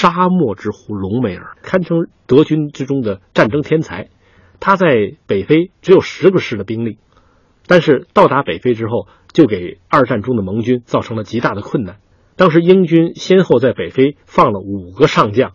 沙漠之狐隆美尔，堪称德军之中的战争天才。他在北非只有十个师的兵力，但是到达北非之后，就给二战中的盟军造成了极大的困难。当时英军先后在北非放了五个上将，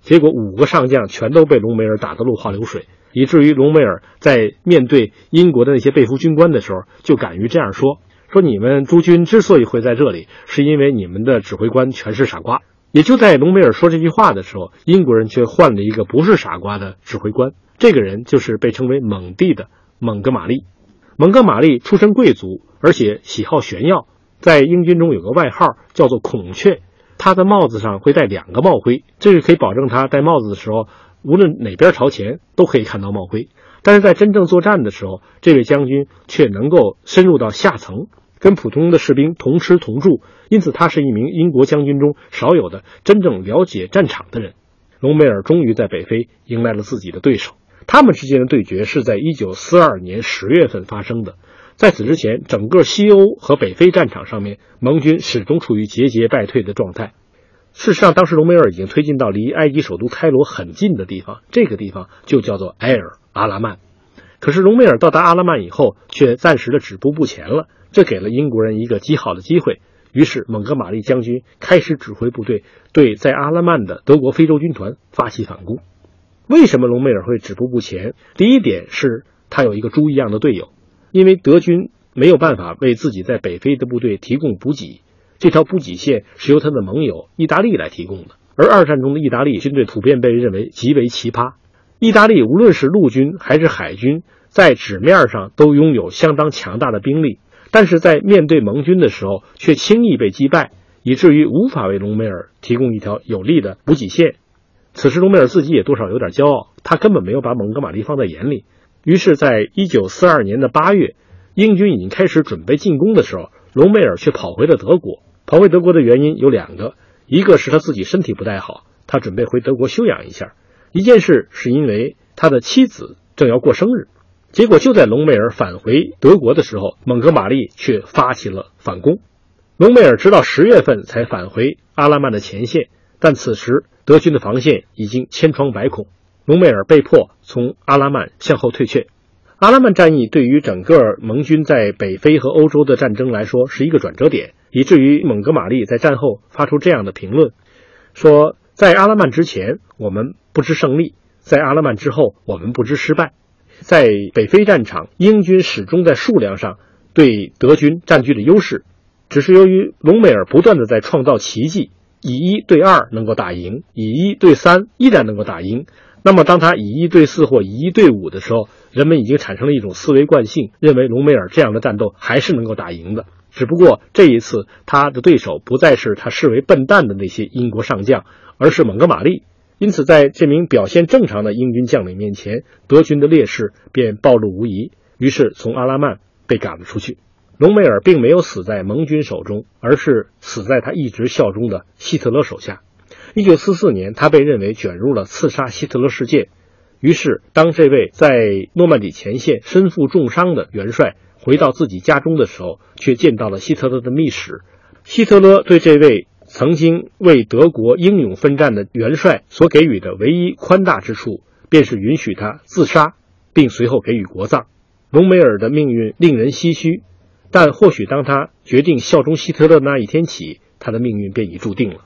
结果五个上将全都被隆美尔打得落花流水，以至于隆美尔在面对英国的那些被俘军官的时候，就敢于这样说：“说你们诸军之所以会在这里，是因为你们的指挥官全是傻瓜。”也就在隆美尔说这句话的时候，英国人却换了一个不是傻瓜的指挥官。这个人就是被称为蒙蒂的蒙哥马利。蒙哥马利出身贵族，而且喜好炫耀，在英军中有个外号叫做“孔雀”。他的帽子上会戴两个帽徽，这是可以保证他戴帽子的时候，无论哪边朝前都可以看到帽徽。但是在真正作战的时候，这位将军却能够深入到下层，跟普通的士兵同吃同住，因此他是一名英国将军中少有的真正了解战场的人。隆美尔终于在北非迎来了自己的对手。他们之间的对决是在1942年10月份发生的。在此之前，整个西欧和北非战场上面，盟军始终处于节节败退的状态。事实上，当时隆美尔已经推进到离埃及首都开罗很近的地方，这个地方就叫做埃尔阿拉曼。可是，隆美尔到达阿拉曼以后，却暂时的止步不前了，这给了英国人一个极好的机会。于是，蒙哥马利将军开始指挥部队对在阿拉曼的德国非洲军团发起反攻。为什么隆美尔会止步不前？第一点是他有一个猪一样的队友，因为德军没有办法为自己在北非的部队提供补给，这条补给线是由他的盟友意大利来提供的。而二战中的意大利军队普遍被认为极为奇葩，意大利无论是陆军还是海军，在纸面上都拥有相当强大的兵力，但是在面对盟军的时候却轻易被击败，以至于无法为隆美尔提供一条有力的补给线。此时，隆美尔自己也多少有点骄傲，他根本没有把蒙哥马利放在眼里。于是，在一九四二年的八月，英军已经开始准备进攻的时候，隆美尔却跑回了德国。跑回德国的原因有两个，一个是他自己身体不太好，他准备回德国休养一下；一件事是因为他的妻子正要过生日。结果就在隆美尔返回德国的时候，蒙哥马利却发起了反攻。隆美尔直到十月份才返回阿拉曼的前线，但此时。德军的防线已经千疮百孔，隆美尔被迫从阿拉曼向后退却。阿拉曼战役对于整个盟军在北非和欧洲的战争来说是一个转折点，以至于蒙哥马利在战后发出这样的评论：说在阿拉曼之前我们不知胜利，在阿拉曼之后我们不知失败。在北非战场，英军始终在数量上对德军占据了优势，只是由于隆美尔不断的在创造奇迹。以一对二能够打赢，以一对三依然能够打赢。那么，当他以一对四或以一对五的时候，人们已经产生了一种思维惯性，认为隆美尔这样的战斗还是能够打赢的。只不过这一次，他的对手不再是他视为笨蛋的那些英国上将，而是蒙哥马利。因此，在这名表现正常的英军将领面前，德军的劣势便暴露无遗。于是，从阿拉曼被赶了出去。隆美尔并没有死在盟军手中，而是死在他一直效忠的希特勒手下。一九四四年，他被认为卷入了刺杀希特勒事件。于是，当这位在诺曼底前线身负重伤的元帅回到自己家中的时候，却见到了希特勒的密使。希特勒对这位曾经为德国英勇奋战的元帅所给予的唯一宽大之处，便是允许他自杀，并随后给予国葬。隆美尔的命运令人唏嘘。但或许，当他决定效忠希特勒那一天起，他的命运便已注定了。